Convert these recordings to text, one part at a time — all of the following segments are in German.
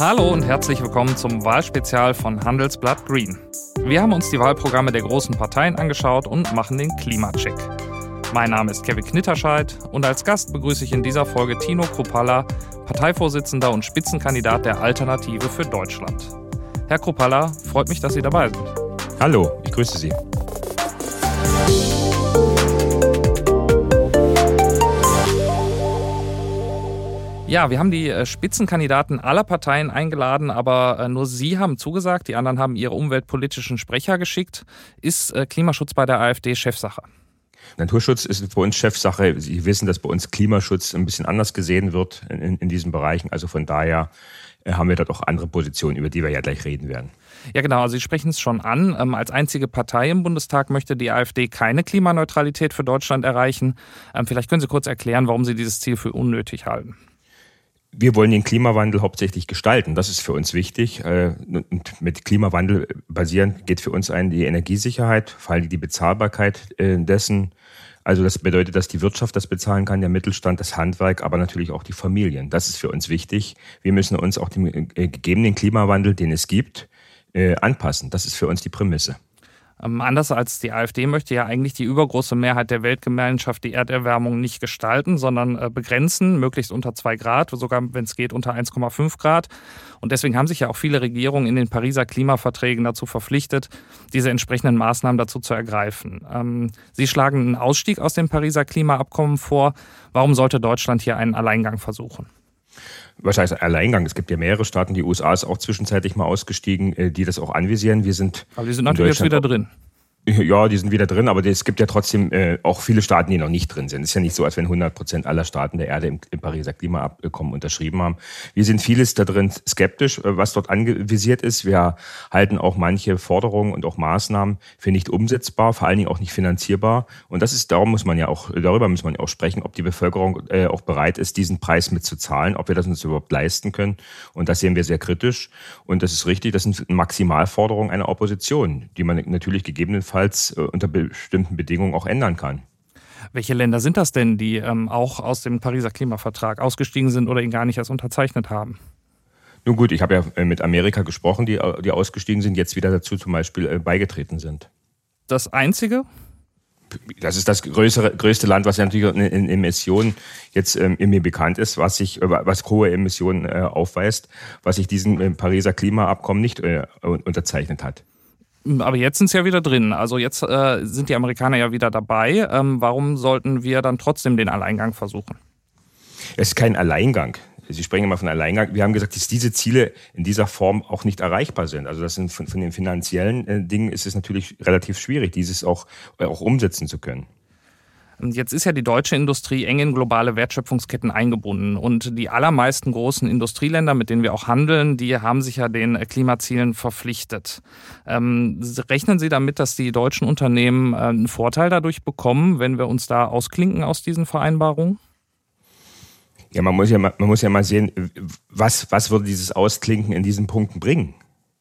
Hallo und herzlich willkommen zum Wahlspezial von Handelsblatt Green. Wir haben uns die Wahlprogramme der großen Parteien angeschaut und machen den Klimacheck. Mein Name ist Kevin Knitterscheid und als Gast begrüße ich in dieser Folge Tino Kropalla, Parteivorsitzender und Spitzenkandidat der Alternative für Deutschland. Herr Kropalla, freut mich, dass Sie dabei sind. Hallo, ich grüße Sie. Ja, wir haben die äh, Spitzenkandidaten aller Parteien eingeladen, aber äh, nur Sie haben zugesagt, die anderen haben ihre umweltpolitischen Sprecher geschickt. Ist äh, Klimaschutz bei der AfD Chefsache? Naturschutz ist bei uns Chefsache. Sie wissen, dass bei uns Klimaschutz ein bisschen anders gesehen wird in, in diesen Bereichen. Also von daher haben wir dort auch andere Positionen, über die wir ja gleich reden werden. Ja, genau. Also Sie sprechen es schon an. Ähm, als einzige Partei im Bundestag möchte die AfD keine Klimaneutralität für Deutschland erreichen. Ähm, vielleicht können Sie kurz erklären, warum Sie dieses Ziel für unnötig halten wir wollen den Klimawandel hauptsächlich gestalten. Das ist für uns wichtig. Äh, und mit Klimawandel basierend geht für uns ein die Energiesicherheit, vor allem die Bezahlbarkeit äh, dessen. Also das bedeutet, dass die Wirtschaft das bezahlen kann, der Mittelstand, das Handwerk, aber natürlich auch die Familien. Das ist für uns wichtig. Wir müssen uns auch dem äh, gegebenen Klimawandel, den es gibt, anpassen. Das ist für uns die Prämisse. Ähm, anders als die AfD möchte ja eigentlich die übergroße Mehrheit der Weltgemeinschaft die Erderwärmung nicht gestalten, sondern äh, begrenzen, möglichst unter zwei Grad, sogar wenn es geht unter 1,5 Grad. Und deswegen haben sich ja auch viele Regierungen in den Pariser Klimaverträgen dazu verpflichtet, diese entsprechenden Maßnahmen dazu zu ergreifen. Ähm, Sie schlagen einen Ausstieg aus dem Pariser Klimaabkommen vor. Warum sollte Deutschland hier einen Alleingang versuchen? Was heißt Alleingang? Es gibt ja mehrere Staaten, die USA ist auch zwischenzeitlich mal ausgestiegen, äh, die das auch anvisieren. Wir sind. Aber die sind natürlich jetzt wieder drin. Ja, die sind wieder drin, aber es gibt ja trotzdem äh, auch viele Staaten, die noch nicht drin sind. Es ist ja nicht so, als wenn 100 Prozent aller Staaten der Erde im, im Pariser Klimaabkommen unterschrieben haben. Wir sind vieles da drin skeptisch, äh, was dort anvisiert ist. Wir halten auch manche Forderungen und auch Maßnahmen für nicht umsetzbar, vor allen Dingen auch nicht finanzierbar. Und das ist, darum muss man ja auch, darüber muss man ja auch sprechen, ob die Bevölkerung äh, auch bereit ist, diesen Preis mitzuzahlen, ob wir das uns überhaupt leisten können. Und das sehen wir sehr kritisch. Und das ist richtig, das sind Maximalforderungen einer Opposition, die man natürlich gegebenenfalls gegebenenfalls äh, unter bestimmten Bedingungen auch ändern kann. Welche Länder sind das denn, die ähm, auch aus dem Pariser Klimavertrag ausgestiegen sind oder ihn gar nicht erst unterzeichnet haben? Nun gut, ich habe ja äh, mit Amerika gesprochen, die, äh, die ausgestiegen sind, jetzt wieder dazu zum Beispiel beigetreten sind. Das einzige? Das ist das größere, größte Land, was ja natürlich in, in Emissionen jetzt ähm, mir bekannt ist, was sich, was hohe Emissionen äh, aufweist, was sich diesem äh, Pariser Klimaabkommen nicht äh, unterzeichnet hat. Aber jetzt sind sie ja wieder drin. Also jetzt äh, sind die Amerikaner ja wieder dabei. Ähm, warum sollten wir dann trotzdem den Alleingang versuchen? Es ist kein Alleingang. Sie sprechen immer von Alleingang. Wir haben gesagt, dass diese Ziele in dieser Form auch nicht erreichbar sind. Also das sind von, von den finanziellen äh, Dingen ist es natürlich relativ schwierig, dieses auch, auch umsetzen zu können. Jetzt ist ja die deutsche Industrie eng in globale Wertschöpfungsketten eingebunden. Und die allermeisten großen Industrieländer, mit denen wir auch handeln, die haben sich ja den Klimazielen verpflichtet. Ähm, rechnen Sie damit, dass die deutschen Unternehmen äh, einen Vorteil dadurch bekommen, wenn wir uns da ausklinken aus diesen Vereinbarungen? Ja, man muss ja man muss ja mal sehen, was, was würde dieses Ausklinken in diesen Punkten bringen?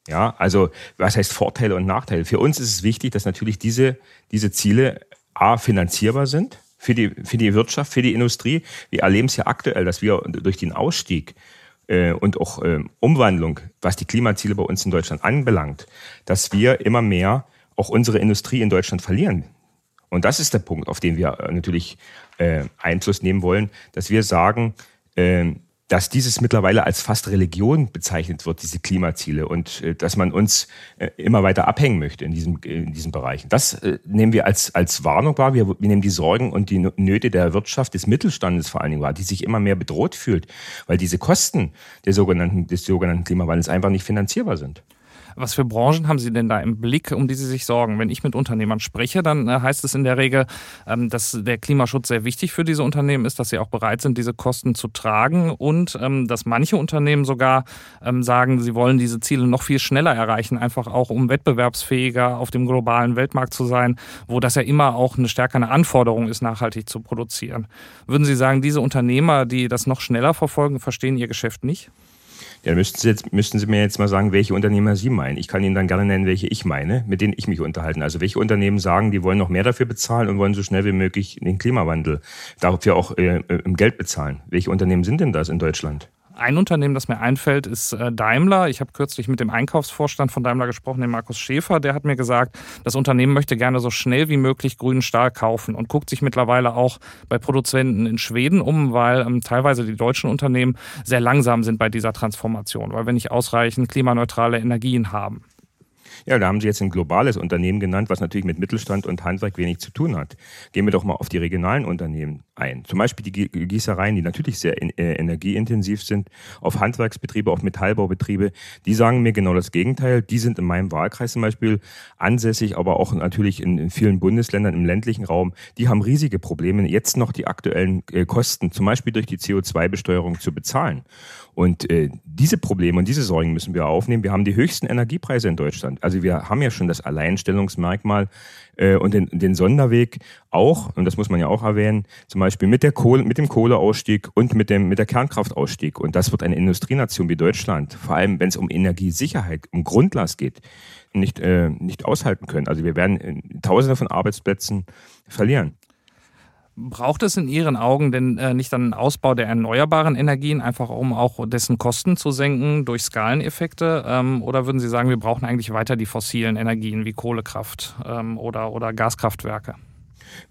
Ja, also was heißt Vorteile und Nachteile? Für uns ist es wichtig, dass natürlich diese, diese Ziele A, finanzierbar sind für die, für die Wirtschaft, für die Industrie. Wir erleben es ja aktuell, dass wir durch den Ausstieg äh, und auch äh, Umwandlung, was die Klimaziele bei uns in Deutschland anbelangt, dass wir immer mehr auch unsere Industrie in Deutschland verlieren. Und das ist der Punkt, auf den wir äh, natürlich äh, Einfluss nehmen wollen, dass wir sagen, äh, dass dieses mittlerweile als fast Religion bezeichnet wird, diese Klimaziele, und äh, dass man uns äh, immer weiter abhängen möchte in diesem, in diesem Bereich. Das äh, nehmen wir als, als Warnung wahr. Wir, wir nehmen die Sorgen und die Nöte der Wirtschaft, des Mittelstandes vor allen Dingen wahr, die sich immer mehr bedroht fühlt, weil diese Kosten der sogenannten, des sogenannten Klimawandels einfach nicht finanzierbar sind. Was für Branchen haben Sie denn da im Blick, um die Sie sich sorgen? Wenn ich mit Unternehmern spreche, dann äh, heißt es in der Regel, ähm, dass der Klimaschutz sehr wichtig für diese Unternehmen ist, dass sie auch bereit sind, diese Kosten zu tragen und ähm, dass manche Unternehmen sogar ähm, sagen, sie wollen diese Ziele noch viel schneller erreichen, einfach auch um wettbewerbsfähiger auf dem globalen Weltmarkt zu sein, wo das ja immer auch eine stärkere Anforderung ist, nachhaltig zu produzieren. Würden Sie sagen, diese Unternehmer, die das noch schneller verfolgen, verstehen ihr Geschäft nicht? Ja, müssten Sie, jetzt, müssten Sie mir jetzt mal sagen, welche Unternehmer Sie meinen. Ich kann Ihnen dann gerne nennen, welche ich meine, mit denen ich mich unterhalten. Also welche Unternehmen sagen, die wollen noch mehr dafür bezahlen und wollen so schnell wie möglich den Klimawandel dafür auch äh, im Geld bezahlen. Welche Unternehmen sind denn das in Deutschland? Ein Unternehmen, das mir einfällt, ist äh, Daimler. Ich habe kürzlich mit dem Einkaufsvorstand von Daimler gesprochen, dem Markus Schäfer. Der hat mir gesagt, das Unternehmen möchte gerne so schnell wie möglich grünen Stahl kaufen und guckt sich mittlerweile auch bei Produzenten in Schweden um, weil ähm, teilweise die deutschen Unternehmen sehr langsam sind bei dieser Transformation, weil wir nicht ausreichend klimaneutrale Energien haben. Ja, da haben Sie jetzt ein globales Unternehmen genannt, was natürlich mit Mittelstand und Handwerk wenig zu tun hat. Gehen wir doch mal auf die regionalen Unternehmen ein. Zum Beispiel die Gießereien, die natürlich sehr äh, energieintensiv sind, auf Handwerksbetriebe, auf Metallbaubetriebe. Die sagen mir genau das Gegenteil. Die sind in meinem Wahlkreis zum Beispiel ansässig, aber auch natürlich in, vielen Bundesländern im ländlichen Raum. Die haben riesige Probleme, jetzt noch die aktuellen äh, Kosten, zum Beispiel durch die CO2-Besteuerung zu bezahlen. Und äh, diese Probleme und diese Sorgen müssen wir aufnehmen. Wir haben die höchsten Energiepreise in Deutschland. Also wir haben ja schon das Alleinstellungsmerkmal äh, und den, den Sonderweg auch, und das muss man ja auch erwähnen, zum Beispiel mit, der Kohle, mit dem Kohleausstieg und mit, dem, mit der Kernkraftausstieg. Und das wird eine Industrienation wie Deutschland, vor allem wenn es um Energiesicherheit, um Grundlast geht, nicht, äh, nicht aushalten können. Also wir werden äh, Tausende von Arbeitsplätzen verlieren. Braucht es in Ihren Augen denn äh, nicht einen Ausbau der erneuerbaren Energien, einfach um auch dessen Kosten zu senken durch Skaleneffekte? Ähm, oder würden Sie sagen, wir brauchen eigentlich weiter die fossilen Energien wie Kohlekraft ähm, oder, oder Gaskraftwerke?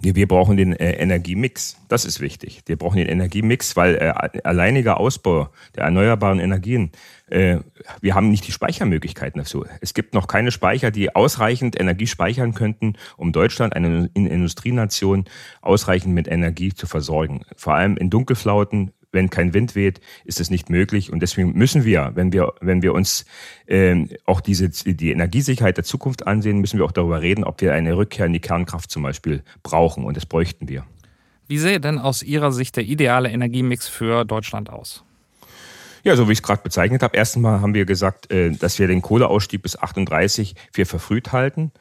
Wir, brauchen den äh, Energiemix. Das ist wichtig. Wir brauchen den Energiemix, weil äh, alleiniger Ausbau der erneuerbaren Energien, äh, wir haben nicht die Speichermöglichkeiten dazu. Es gibt noch keine Speicher, die ausreichend Energie speichern könnten, um Deutschland, eine Industrienation, ausreichend mit Energie zu versorgen. Vor allem in Dunkelflauten, wenn kein Wind weht, ist es nicht möglich. Und deswegen müssen wir, wenn wir, wenn wir uns ähm, auch diese, die Energiesicherheit der Zukunft ansehen, müssen wir auch darüber reden, ob wir eine Rückkehr in die Kernkraft zum Beispiel brauchen. Und das bräuchten wir. Wie sähe denn aus Ihrer Sicht der ideale Energiemix für Deutschland aus? Ja, so wie ich es gerade bezeichnet habe. Erstens mal haben wir gesagt, äh, dass wir den Kohleausstieg bis 38 für verfrüht halten.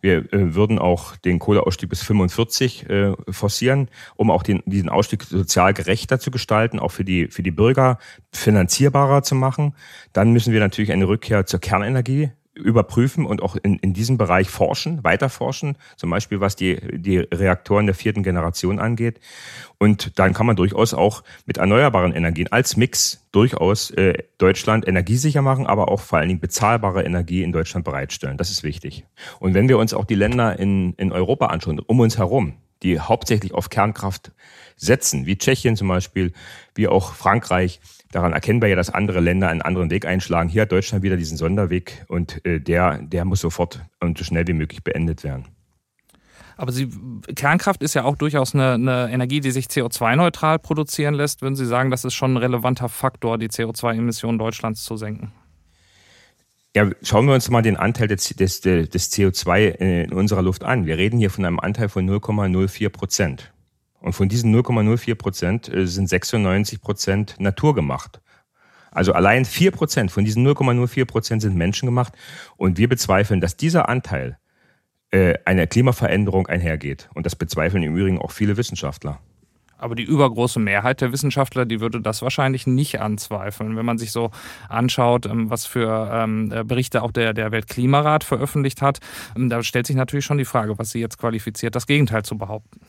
Wir äh, würden auch den Kohleausstieg bis 45 äh, forcieren, um auch den, diesen Ausstieg sozial gerechter zu gestalten, auch für die, für die Bürger finanzierbarer zu machen. Dann müssen wir natürlich eine Rückkehr zur Kernenergie überprüfen und auch in, in diesem Bereich forschen, weiter forschen, zum Beispiel was die, die Reaktoren der vierten Generation angeht. Und dann kann man durchaus auch mit erneuerbaren Energien als Mix durchaus äh, Deutschland energiesicher machen, aber auch vor allen Dingen bezahlbare Energie in Deutschland bereitstellen. Das ist wichtig. Und wenn wir uns auch die Länder in, in Europa anschauen, um uns herum, die hauptsächlich auf Kernkraft setzen, wie Tschechien zum Beispiel, wie auch Frankreich, Daran erkennen wir ja, dass andere Länder einen anderen Weg einschlagen. Hier hat Deutschland wieder diesen Sonderweg und äh, der, der muss sofort und so schnell wie möglich beendet werden. Aber Sie, Kernkraft ist ja auch durchaus eine, eine Energie, die sich CO2-neutral produzieren lässt. Würden Sie sagen, das ist schon ein relevanter Faktor, die CO2-Emissionen Deutschlands zu senken? Ja, schauen wir uns mal den Anteil des, des, des CO2 in unserer Luft an. Wir reden hier von einem Anteil von 0,04 Prozent. Und von diesen 0,04 Prozent äh, sind 96 Prozent naturgemacht. Also allein 4 Prozent von diesen 0,04 Prozent sind menschengemacht. Und wir bezweifeln, dass dieser Anteil äh, einer Klimaveränderung einhergeht. Und das bezweifeln im Übrigen auch viele Wissenschaftler. Aber die übergroße Mehrheit der Wissenschaftler, die würde das wahrscheinlich nicht anzweifeln. Wenn man sich so anschaut, ähm, was für ähm, äh, Berichte auch der, der Weltklimarat veröffentlicht hat, ähm, da stellt sich natürlich schon die Frage, was sie jetzt qualifiziert, das Gegenteil zu behaupten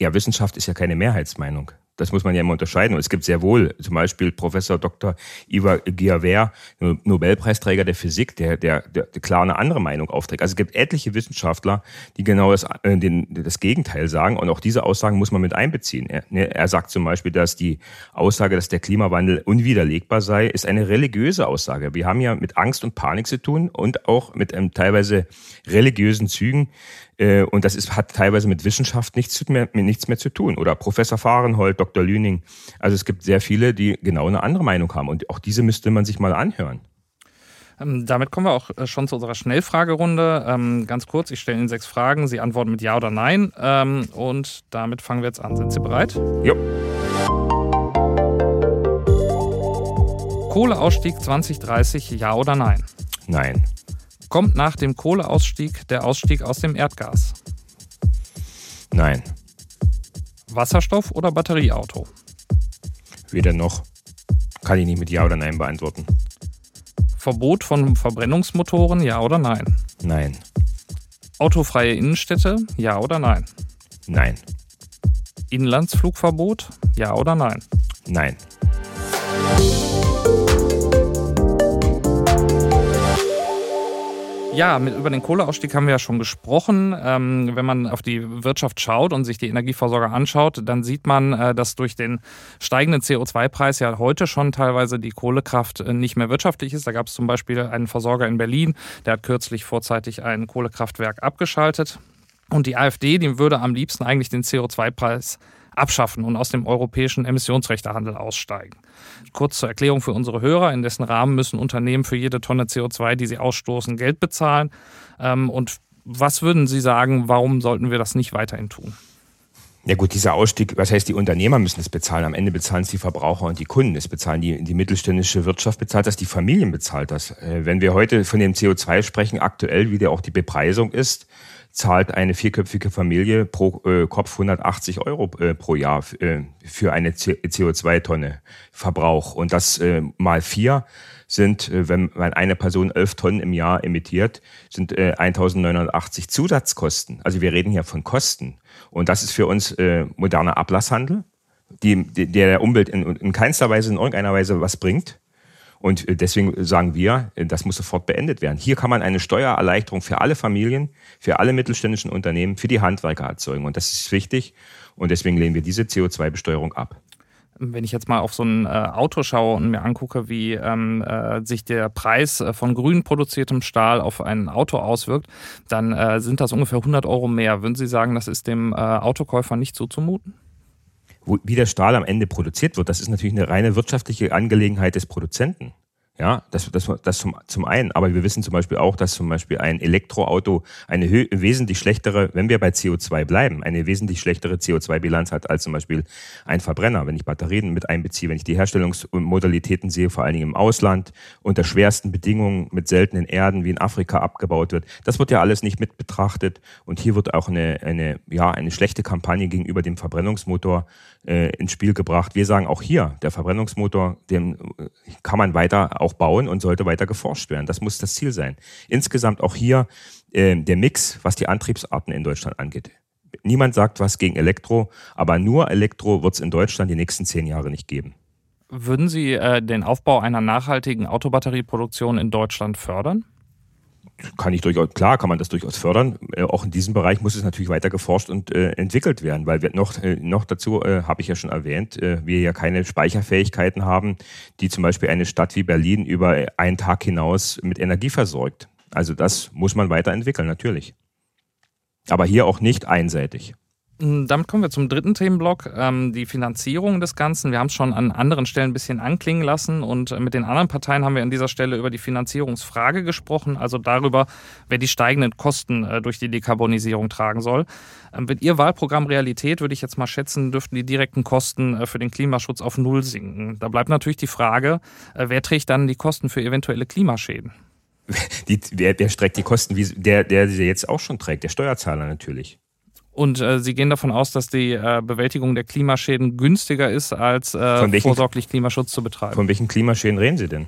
ja, Wissenschaft ist ja keine Mehrheitsmeinung. Das muss man ja immer unterscheiden. Und es gibt sehr wohl zum Beispiel Professor Dr. Ivar Giaver, Nobelpreisträger der Physik, der, der, der, klar eine andere Meinung aufträgt. Also es gibt etliche Wissenschaftler, die genau das, äh, den, das Gegenteil sagen. Und auch diese Aussagen muss man mit einbeziehen. Er, ne, er sagt zum Beispiel, dass die Aussage, dass der Klimawandel unwiderlegbar sei, ist eine religiöse Aussage. Wir haben ja mit Angst und Panik zu tun und auch mit einem teilweise religiösen Zügen. Äh, und das ist, hat teilweise mit Wissenschaft nichts mehr, nichts mehr zu tun. Oder Professor Fahrenhold, Dr. Lüning. Also es gibt sehr viele, die genau eine andere Meinung haben. Und auch diese müsste man sich mal anhören. Ähm, damit kommen wir auch äh, schon zu unserer Schnellfragerunde. Ähm, ganz kurz, ich stelle Ihnen sechs Fragen. Sie antworten mit Ja oder Nein. Ähm, und damit fangen wir jetzt an. Sind Sie bereit? Ja. Kohleausstieg 2030, ja oder nein? Nein. Kommt nach dem Kohleausstieg der Ausstieg aus dem Erdgas? Nein. Wasserstoff oder Batterieauto? Weder noch. Kann ich nicht mit Ja oder Nein beantworten. Verbot von Verbrennungsmotoren, ja oder nein? Nein. Autofreie Innenstädte, ja oder nein? Nein. Inlandsflugverbot, ja oder nein? Nein. Ja, mit, über den Kohleausstieg haben wir ja schon gesprochen. Ähm, wenn man auf die Wirtschaft schaut und sich die Energieversorger anschaut, dann sieht man, äh, dass durch den steigenden CO2-Preis ja heute schon teilweise die Kohlekraft äh, nicht mehr wirtschaftlich ist. Da gab es zum Beispiel einen Versorger in Berlin, der hat kürzlich vorzeitig ein Kohlekraftwerk abgeschaltet. Und die AfD, die würde am liebsten eigentlich den CO2-Preis abschaffen und aus dem europäischen Emissionsrechtehandel aussteigen. Kurz zur Erklärung für unsere Hörer, in dessen Rahmen müssen Unternehmen für jede Tonne CO2, die sie ausstoßen, Geld bezahlen. Ähm, und was würden Sie sagen, warum sollten wir das nicht weiterhin tun? Ja gut, dieser Ausstieg, was heißt, die Unternehmer müssen es bezahlen. Am Ende bezahlen es die Verbraucher und die Kunden. Es bezahlen die, die mittelständische Wirtschaft bezahlt das, die Familien bezahlt das. Äh, wenn wir heute von dem CO2 sprechen, aktuell, wie der auch die Bepreisung ist, zahlt eine vierköpfige Familie pro äh, Kopf 180 Euro äh, pro Jahr äh, für eine CO2-Tonne Verbrauch. Und das äh, mal vier sind, äh, wenn, wenn eine Person elf Tonnen im Jahr emittiert, sind äh, 1980 Zusatzkosten. Also wir reden hier von Kosten. Und das ist für uns äh, moderner Ablasshandel, die, der der Umwelt in, in keinster Weise, in irgendeiner Weise was bringt. Und äh, deswegen sagen wir, äh, das muss sofort beendet werden. Hier kann man eine Steuererleichterung für alle Familien, für alle mittelständischen Unternehmen, für die Handwerker erzeugen. Und das ist wichtig. Und deswegen lehnen wir diese CO2-Besteuerung ab. Wenn ich jetzt mal auf so ein äh, Auto schaue und mir angucke, wie ähm, äh, sich der Preis von grün produziertem Stahl auf ein Auto auswirkt, dann äh, sind das ungefähr 100 Euro mehr. Würden Sie sagen, das ist dem Autokäufer nicht so zumuten? Wie der Stahl am Ende produziert wird, das ist natürlich eine reine wirtschaftliche Angelegenheit des Produzenten. Ja, das, das, das zum, zum einen. Aber wir wissen zum Beispiel auch, dass zum Beispiel ein Elektroauto eine wesentlich schlechtere, wenn wir bei CO2 bleiben, eine wesentlich schlechtere CO2-Bilanz hat als zum Beispiel ein Verbrenner. Wenn ich Batterien mit einbeziehe, wenn ich die Herstellungsmodalitäten sehe, vor allen Dingen im Ausland, unter schwersten Bedingungen mit seltenen Erden wie in Afrika abgebaut wird, das wird ja alles nicht mit betrachtet. Und hier wird auch eine, eine, ja, eine schlechte Kampagne gegenüber dem Verbrennungsmotor äh, ins Spiel gebracht. Wir sagen auch hier, der Verbrennungsmotor, den äh, kann man weiter auch bauen und sollte weiter geforscht werden. Das muss das Ziel sein. Insgesamt auch hier äh, der Mix, was die Antriebsarten in Deutschland angeht. Niemand sagt was gegen Elektro, aber nur Elektro wird es in Deutschland die nächsten zehn Jahre nicht geben. Würden Sie äh, den Aufbau einer nachhaltigen Autobatterieproduktion in Deutschland fördern? Kann ich durchaus, klar kann man das durchaus fördern. Äh, auch in diesem Bereich muss es natürlich weiter geforscht und äh, entwickelt werden, weil wir noch, äh, noch dazu, äh, habe ich ja schon erwähnt, äh, wir ja keine Speicherfähigkeiten haben, die zum Beispiel eine Stadt wie Berlin über einen Tag hinaus mit Energie versorgt. Also das muss man weiterentwickeln, natürlich. Aber hier auch nicht einseitig. Hm, damit kommen wir zum dritten Themenblock, ähm, die Finanzierung des Ganzen. Wir haben es schon an anderen Stellen ein bisschen anklingen lassen und äh, mit den anderen Parteien haben wir an dieser Stelle über die Finanzierungsfrage gesprochen, also darüber, wer die steigenden Kosten äh, durch die Dekarbonisierung tragen soll. Ähm, wird Ihr Wahlprogramm Realität, würde ich jetzt mal schätzen, dürften die direkten Kosten äh, für den Klimaschutz auf Null sinken. Da bleibt natürlich die Frage, wer trägt dann die Kosten für eventuelle Klimaschäden? Die, wer, wer streckt die Kosten, wie der, der sie jetzt auch schon trägt? Der Steuerzahler natürlich. Und äh, Sie gehen davon aus, dass die äh, Bewältigung der Klimaschäden günstiger ist, als äh, welchen, vorsorglich Klimaschutz zu betreiben. Von welchen Klimaschäden reden Sie denn?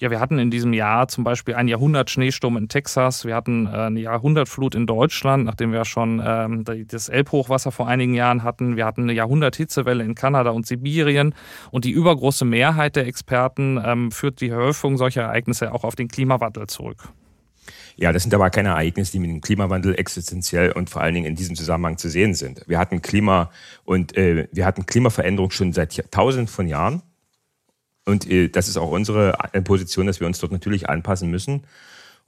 Ja, wir hatten in diesem Jahr zum Beispiel ein Jahrhundert Schneesturm in Texas. Wir hatten äh, eine Jahrhundertflut in Deutschland, nachdem wir schon ähm, das Elbhochwasser vor einigen Jahren hatten. Wir hatten eine Jahrhunderthitzewelle in Kanada und Sibirien. Und die übergroße Mehrheit der Experten ähm, führt die Häufung solcher Ereignisse auch auf den Klimawandel zurück. Ja, das sind aber keine Ereignisse, die mit dem Klimawandel existenziell und vor allen Dingen in diesem Zusammenhang zu sehen sind. Wir hatten Klima und äh, wir hatten Klimaveränderung schon seit tausenden von Jahren. Und äh, das ist auch unsere äh, Position, dass wir uns dort natürlich anpassen müssen.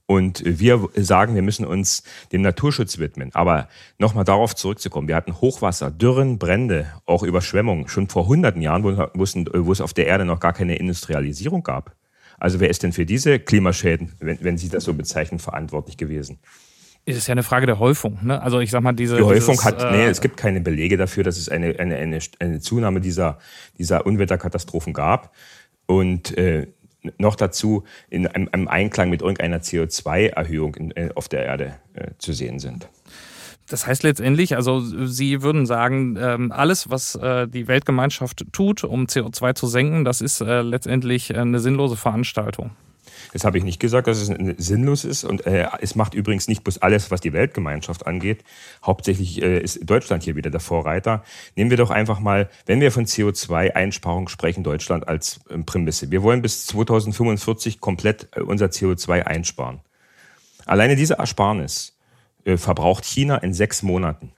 Und äh, wir sagen, wir müssen uns dem Naturschutz widmen. Aber nochmal darauf zurückzukommen. Wir hatten Hochwasser, Dürren, Brände, auch Überschwemmungen schon vor hunderten Jahren, wo es auf der Erde noch gar keine Industrialisierung gab. Also wer ist denn für diese Klimaschäden, wenn, wenn Sie das so bezeichnen, verantwortlich gewesen? Es ist ja eine Frage der Häufung. Ne? Also ich sag mal, diese. Die Häufung dieses, hat, nee, äh, es gibt keine Belege dafür, dass es eine, eine, eine, eine Zunahme dieser, dieser Unwetterkatastrophen gab. Und äh, noch dazu in einem, einem Einklang mit irgendeiner CO2-Erhöhung äh, auf der Erde äh, zu sehen sind. Das heißt letztendlich, also Sie würden sagen, ähm, alles, was äh, die Weltgemeinschaft tut, um CO2 zu senken, das ist äh, letztendlich eine sinnlose Veranstaltung. Das habe ich nicht gesagt, dass es sinnlos ist. Und äh, es macht übrigens nicht bloß alles, was die Weltgemeinschaft angeht. Hauptsächlich äh, ist Deutschland hier wieder der Vorreiter. Nehmen wir doch einfach mal, wenn wir von CO2-Einsparung sprechen, Deutschland als äh, Prämisse. Wir wollen bis 2045 komplett äh, unser CO2 einsparen. Alleine diese Ersparnis äh, verbraucht China in sechs Monaten.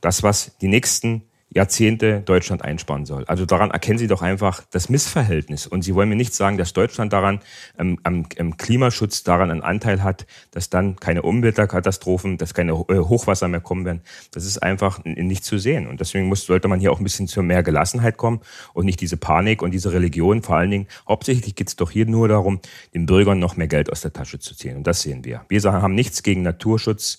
Das, was die nächsten Jahrzehnte Deutschland einsparen soll. Also daran erkennen Sie doch einfach das Missverhältnis. Und Sie wollen mir nicht sagen, dass Deutschland daran ähm, am, am Klimaschutz daran einen Anteil hat, dass dann keine Umweltkatastrophen, dass keine äh, Hochwasser mehr kommen werden. Das ist einfach nicht zu sehen. Und deswegen muss, sollte man hier auch ein bisschen zu mehr Gelassenheit kommen und nicht diese Panik und diese Religion. Vor allen Dingen, hauptsächlich geht es doch hier nur darum, den Bürgern noch mehr Geld aus der Tasche zu ziehen. Und das sehen wir. Wir haben nichts gegen Naturschutz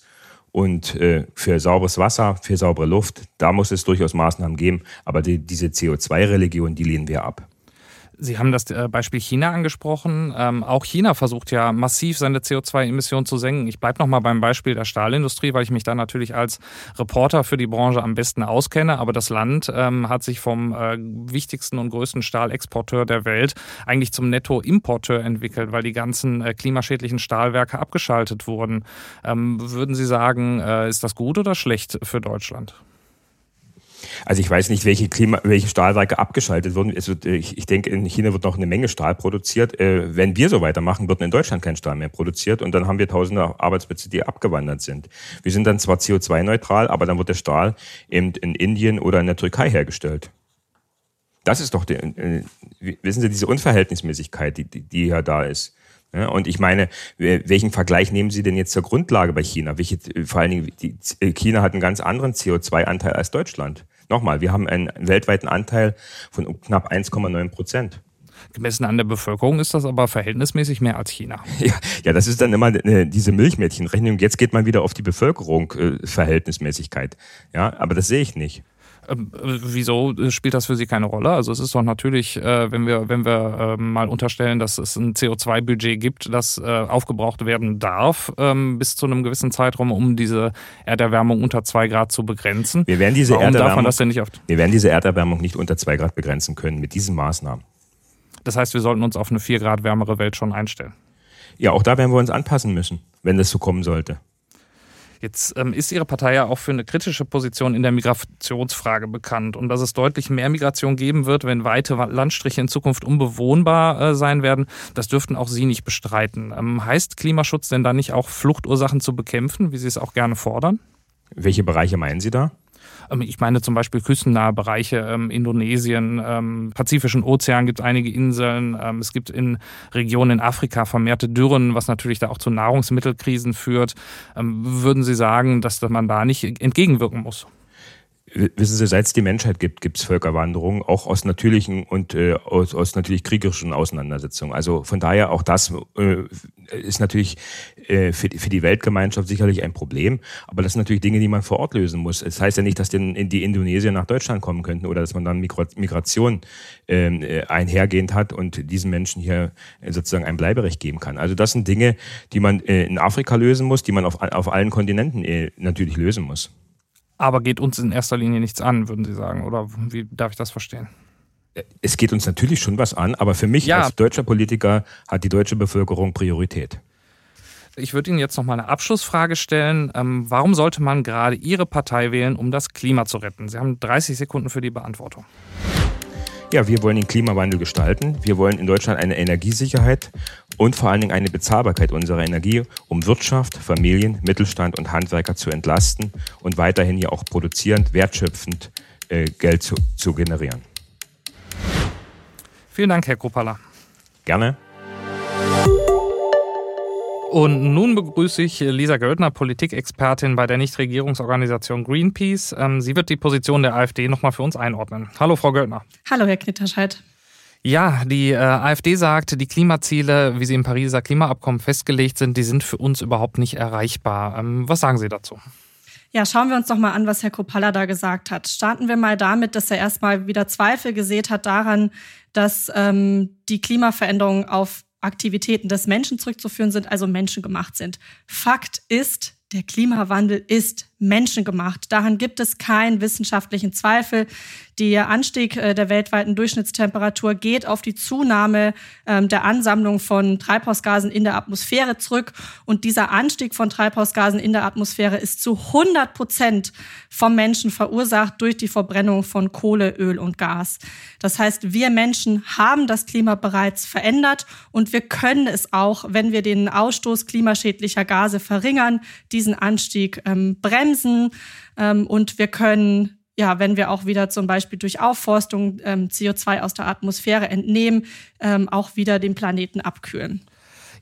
und äh, für sauberes Wasser, für saubere Luft, da muss es durchaus Maßnahmen geben. Aber die, diese CO2-Religion, die lehnen wir ab. Sie haben das äh, Beispiel China angesprochen. Ähm, auch China versucht ja massiv seine CO2-Emissionen zu senken. Ich bleibe nochmal beim Beispiel der Stahlindustrie, weil ich mich da natürlich als Reporter für die Branche am besten auskenne. Aber das Land ähm, hat sich vom äh, wichtigsten und größten Stahlexporteur der Welt eigentlich zum Nettoimporteur entwickelt, weil die ganzen äh, klimaschädlichen Stahlwerke abgeschaltet wurden. Ähm, würden Sie sagen, äh, ist das gut oder schlecht für Deutschland? Also ich weiß nicht, welche, Klima, welche Stahlwerke abgeschaltet wurden. Also ich, ich denke, in China wird noch eine Menge Stahl produziert. Äh, wenn wir so weitermachen, wird in Deutschland kein Stahl mehr produziert und dann haben wir tausende Arbeitsplätze, die abgewandert sind. Wir sind dann zwar CO2-neutral, aber dann wird der Stahl eben in Indien oder in der Türkei hergestellt. Das ist doch, die, äh, wissen Sie, diese Unverhältnismäßigkeit, die, die, die ja da ist. Ja, und ich meine, welchen Vergleich nehmen Sie denn jetzt zur Grundlage bei China? Welche, vor allen Dingen, die, China hat einen ganz anderen CO2-Anteil als Deutschland. Nochmal, wir haben einen weltweiten Anteil von knapp 1,9 Prozent. Gemessen an der Bevölkerung ist das aber verhältnismäßig mehr als China. Ja, ja das ist dann immer diese Milchmädchenrechnung. Jetzt geht man wieder auf die Bevölkerung äh, Verhältnismäßigkeit. Ja, aber das sehe ich nicht. Ähm, wieso spielt das für Sie keine Rolle? Also es ist doch natürlich, äh, wenn wir, wenn wir ähm, mal unterstellen, dass es ein CO2-Budget gibt, das äh, aufgebraucht werden darf ähm, bis zu einem gewissen Zeitraum, um diese Erderwärmung unter zwei Grad zu begrenzen. Wir werden diese, Warum Erderwärmung, darf man das nicht wir werden diese Erderwärmung nicht unter zwei Grad begrenzen können mit diesen Maßnahmen. Das heißt, wir sollten uns auf eine vier Grad wärmere Welt schon einstellen. Ja, auch da werden wir uns anpassen müssen, wenn das so kommen sollte. Jetzt ähm, ist Ihre Partei ja auch für eine kritische Position in der Migrationsfrage bekannt und dass es deutlich mehr Migration geben wird, wenn weite Landstriche in Zukunft unbewohnbar äh, sein werden. Das dürften auch Sie nicht bestreiten. Ähm, heißt Klimaschutz denn da nicht auch Fluchtursachen zu bekämpfen, wie Sie es auch gerne fordern? Welche Bereiche meinen Sie da? Ähm, ich meine zum Beispiel küstennahe Bereiche, ähm, Indonesien, ähm, Pazifischen Ozean gibt einige Inseln. Ähm, es gibt in Regionen in Afrika vermehrte Dürren, was natürlich da auch zu Nahrungsmittelkrisen führt. Ähm, würden Sie sagen, dass man da nicht entgegenwirken muss? Wissen Sie, seit es die Menschheit gibt, gibt es Völkerwanderung, auch aus natürlichen und äh, aus, aus natürlich kriegerischen Auseinandersetzungen. Also von daher auch das äh, ist natürlich äh, für, für die Weltgemeinschaft sicherlich ein Problem. Aber das sind natürlich Dinge, die man vor Ort lösen muss. Es das heißt ja nicht, dass denn die Indonesier nach Deutschland kommen könnten oder dass man dann Migration ähm, äh, einhergehend hat und diesen Menschen hier sozusagen ein Bleiberecht geben kann. Also das sind Dinge, die man äh, in Afrika lösen muss, die man auf, auf allen Kontinenten äh, natürlich lösen muss aber geht uns in erster Linie nichts an, würden Sie sagen. Oder wie darf ich das verstehen? Es geht uns natürlich schon was an, aber für mich ja. als deutscher Politiker hat die deutsche Bevölkerung Priorität. Ich würde Ihnen jetzt noch mal eine Abschlussfrage stellen. Ähm, warum sollte man gerade Ihre Partei wählen, um das Klima zu retten? Sie haben 30 Sekunden für die Beantwortung. Ja, wir wollen den Klimawandel gestalten. Wir wollen in Deutschland eine Energiesicherheit und vor allen Dingen eine Bezahlbarkeit unserer Energie, um Wirtschaft, Familien, Mittelstand und Handwerker zu entlasten und weiterhin hier auch produzierend, wertschöpfend äh, Geld zu, zu generieren. Vielen Dank, Herr Kruppala. Gerne. Und nun begrüße ich Lisa Göldner, Politikexpertin bei der Nichtregierungsorganisation Greenpeace. Ähm, sie wird die Position der AfD nochmal für uns einordnen. Hallo, Frau Göldner. Hallo, Herr Knitterscheid. Ja, die äh, AfD sagt, die Klimaziele, wie sie im Pariser Klimaabkommen festgelegt sind, die sind für uns überhaupt nicht erreichbar. Ähm, was sagen Sie dazu? Ja, schauen wir uns doch mal an, was Herr Kropalla da gesagt hat. Starten wir mal damit, dass er erstmal wieder Zweifel gesät hat daran, dass ähm, die Klimaveränderungen auf Aktivitäten des Menschen zurückzuführen sind, also menschengemacht sind. Fakt ist, der Klimawandel ist menschengemacht. Daran gibt es keinen wissenschaftlichen Zweifel. Der Anstieg äh, der weltweiten Durchschnittstemperatur geht auf die Zunahme ähm, der Ansammlung von Treibhausgasen in der Atmosphäre zurück. Und dieser Anstieg von Treibhausgasen in der Atmosphäre ist zu 100 Prozent vom Menschen verursacht durch die Verbrennung von Kohle, Öl und Gas. Das heißt, wir Menschen haben das Klima bereits verändert und wir können es auch, wenn wir den Ausstoß klimaschädlicher Gase verringern, diesen Anstieg ähm, bremsen ähm, und wir können ja, wenn wir auch wieder zum Beispiel durch Aufforstung ähm, CO2 aus der Atmosphäre entnehmen, ähm, auch wieder den Planeten abkühlen.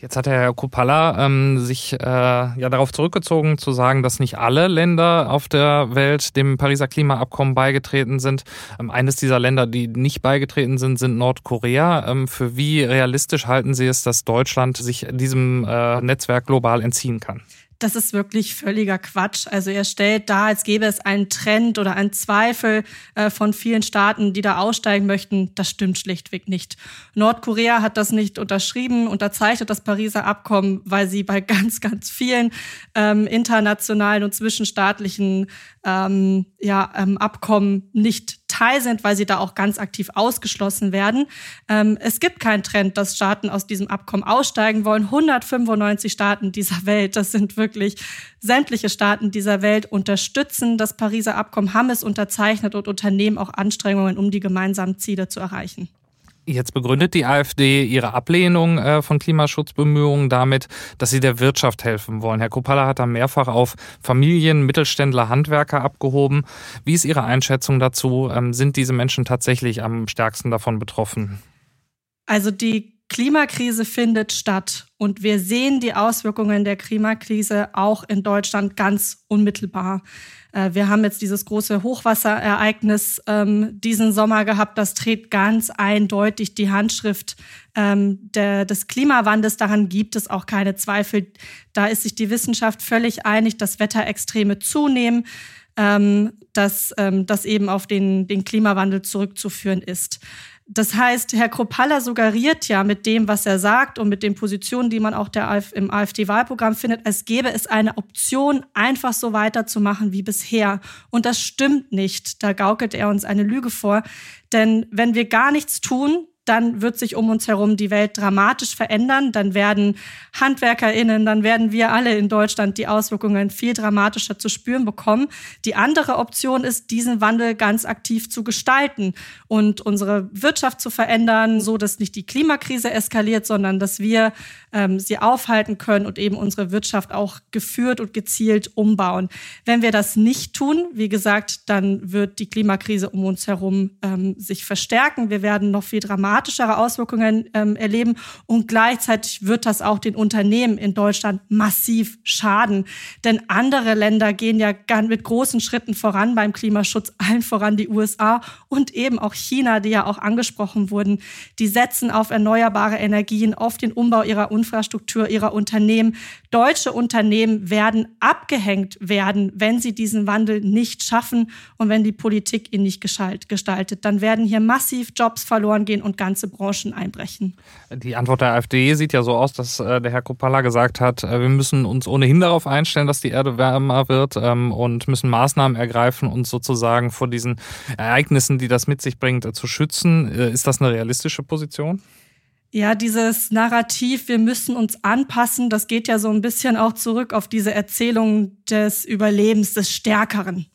Jetzt hat Herr Kupala ähm, sich äh, ja darauf zurückgezogen zu sagen, dass nicht alle Länder auf der Welt dem Pariser Klimaabkommen beigetreten sind. Ähm, eines dieser Länder, die nicht beigetreten sind, sind Nordkorea. Ähm, für wie realistisch halten Sie es, dass Deutschland sich diesem äh, Netzwerk global entziehen kann? Das ist wirklich völliger Quatsch. Also er stellt dar, als gäbe es einen Trend oder einen Zweifel äh, von vielen Staaten, die da aussteigen möchten. Das stimmt schlichtweg nicht. Nordkorea hat das nicht unterschrieben, unterzeichnet das Pariser Abkommen, weil sie bei ganz, ganz vielen ähm, internationalen und zwischenstaatlichen ähm, ja, ähm, Abkommen nicht Teil sind, weil sie da auch ganz aktiv ausgeschlossen werden. Ähm, es gibt keinen Trend, dass Staaten aus diesem Abkommen aussteigen wollen. 195 Staaten dieser Welt, das sind wirklich sämtliche Staaten dieser Welt, unterstützen das Pariser Abkommen, haben es unterzeichnet und unternehmen auch Anstrengungen, um die gemeinsamen Ziele zu erreichen. Jetzt begründet die AfD ihre Ablehnung äh, von Klimaschutzbemühungen damit, dass sie der Wirtschaft helfen wollen. Herr Kopalla hat da mehrfach auf Familien, Mittelständler, Handwerker abgehoben. Wie ist Ihre Einschätzung dazu? Ähm, sind diese Menschen tatsächlich am stärksten davon betroffen? Also die Klimakrise findet statt und wir sehen die Auswirkungen der Klimakrise auch in Deutschland ganz unmittelbar. Äh, wir haben jetzt dieses große Hochwasserereignis ähm, diesen Sommer gehabt. Das trägt ganz eindeutig die Handschrift ähm, der, des Klimawandels. Daran gibt es auch keine Zweifel. Da ist sich die Wissenschaft völlig einig, dass Wetterextreme zunehmen, ähm, dass ähm, das eben auf den, den Klimawandel zurückzuführen ist. Das heißt, Herr Kropalla suggeriert ja mit dem, was er sagt und mit den Positionen, die man auch der im AfD-Wahlprogramm findet, es gäbe es eine Option, einfach so weiterzumachen wie bisher. Und das stimmt nicht. Da gaukelt er uns eine Lüge vor. Denn wenn wir gar nichts tun, dann wird sich um uns herum die Welt dramatisch verändern. Dann werden HandwerkerInnen, dann werden wir alle in Deutschland die Auswirkungen viel dramatischer zu spüren bekommen. Die andere Option ist, diesen Wandel ganz aktiv zu gestalten und unsere Wirtschaft zu verändern, so dass nicht die Klimakrise eskaliert, sondern dass wir ähm, sie aufhalten können und eben unsere Wirtschaft auch geführt und gezielt umbauen. Wenn wir das nicht tun, wie gesagt, dann wird die Klimakrise um uns herum ähm, sich verstärken. Wir werden noch viel dramatischer dramatischere Auswirkungen ähm, erleben. Und gleichzeitig wird das auch den Unternehmen in Deutschland massiv schaden. Denn andere Länder gehen ja mit großen Schritten voran beim Klimaschutz, allen voran die USA und eben auch China, die ja auch angesprochen wurden. Die setzen auf erneuerbare Energien, auf den Umbau ihrer Infrastruktur, ihrer Unternehmen. Deutsche Unternehmen werden abgehängt werden, wenn sie diesen Wandel nicht schaffen und wenn die Politik ihn nicht gestaltet. Dann werden hier massiv Jobs verloren gehen und ganze Branchen einbrechen. Die Antwort der AfD sieht ja so aus, dass äh, der Herr Kopalla gesagt hat, äh, wir müssen uns ohnehin darauf einstellen, dass die Erde wärmer wird ähm, und müssen Maßnahmen ergreifen, uns sozusagen vor diesen Ereignissen, die das mit sich bringt, äh, zu schützen. Ist das eine realistische Position? Ja, dieses Narrativ, wir müssen uns anpassen, das geht ja so ein bisschen auch zurück auf diese Erzählung des Überlebens des Stärkeren.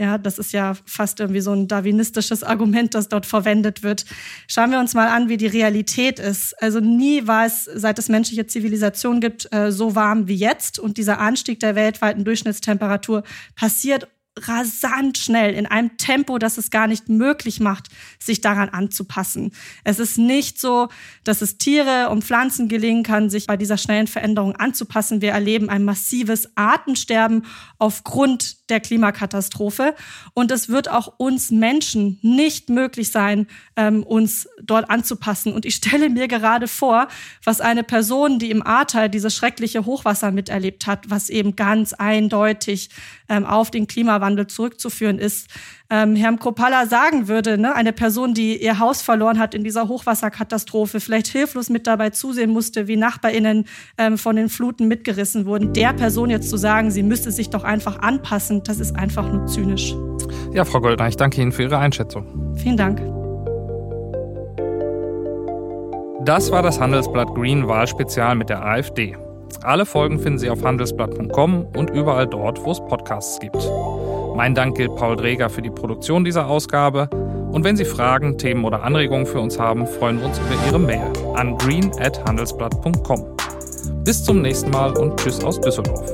Ja, das ist ja fast irgendwie so ein darwinistisches Argument, das dort verwendet wird. Schauen wir uns mal an, wie die Realität ist. Also nie war es, seit es menschliche Zivilisation gibt, äh, so warm wie jetzt. Und dieser Anstieg der weltweiten Durchschnittstemperatur passiert rasant schnell, in einem Tempo, das es gar nicht möglich macht, sich daran anzupassen. Es ist nicht so, dass es Tiere und Pflanzen gelingen kann, sich bei dieser schnellen Veränderung anzupassen. Wir erleben ein massives Artensterben aufgrund der Klimakatastrophe. Und es wird auch uns Menschen nicht möglich sein, ähm, uns dort anzupassen. Und ich stelle mir gerade vor, was eine Person, die im Ahrtal dieses schreckliche Hochwasser miterlebt hat, was eben ganz eindeutig ähm, auf den Klimawandel Klimawandel zurückzuführen ist. Ähm, Herrn Kropalla sagen würde, ne, eine Person, die ihr Haus verloren hat in dieser Hochwasserkatastrophe, vielleicht hilflos mit dabei zusehen musste, wie NachbarInnen ähm, von den Fluten mitgerissen wurden, der Person jetzt zu sagen, sie müsste sich doch einfach anpassen, das ist einfach nur zynisch. Ja, Frau Goldner, ich danke Ihnen für Ihre Einschätzung. Vielen Dank. Das war das Handelsblatt Green Wahlspezial mit der AfD. Alle Folgen finden Sie auf handelsblatt.com und überall dort, wo es Podcasts gibt. Mein Dank gilt Paul Dreger für die Produktion dieser Ausgabe. Und wenn Sie Fragen, Themen oder Anregungen für uns haben, freuen wir uns über Ihre Mail an green@handelsblatt.com. Bis zum nächsten Mal und Tschüss aus Düsseldorf.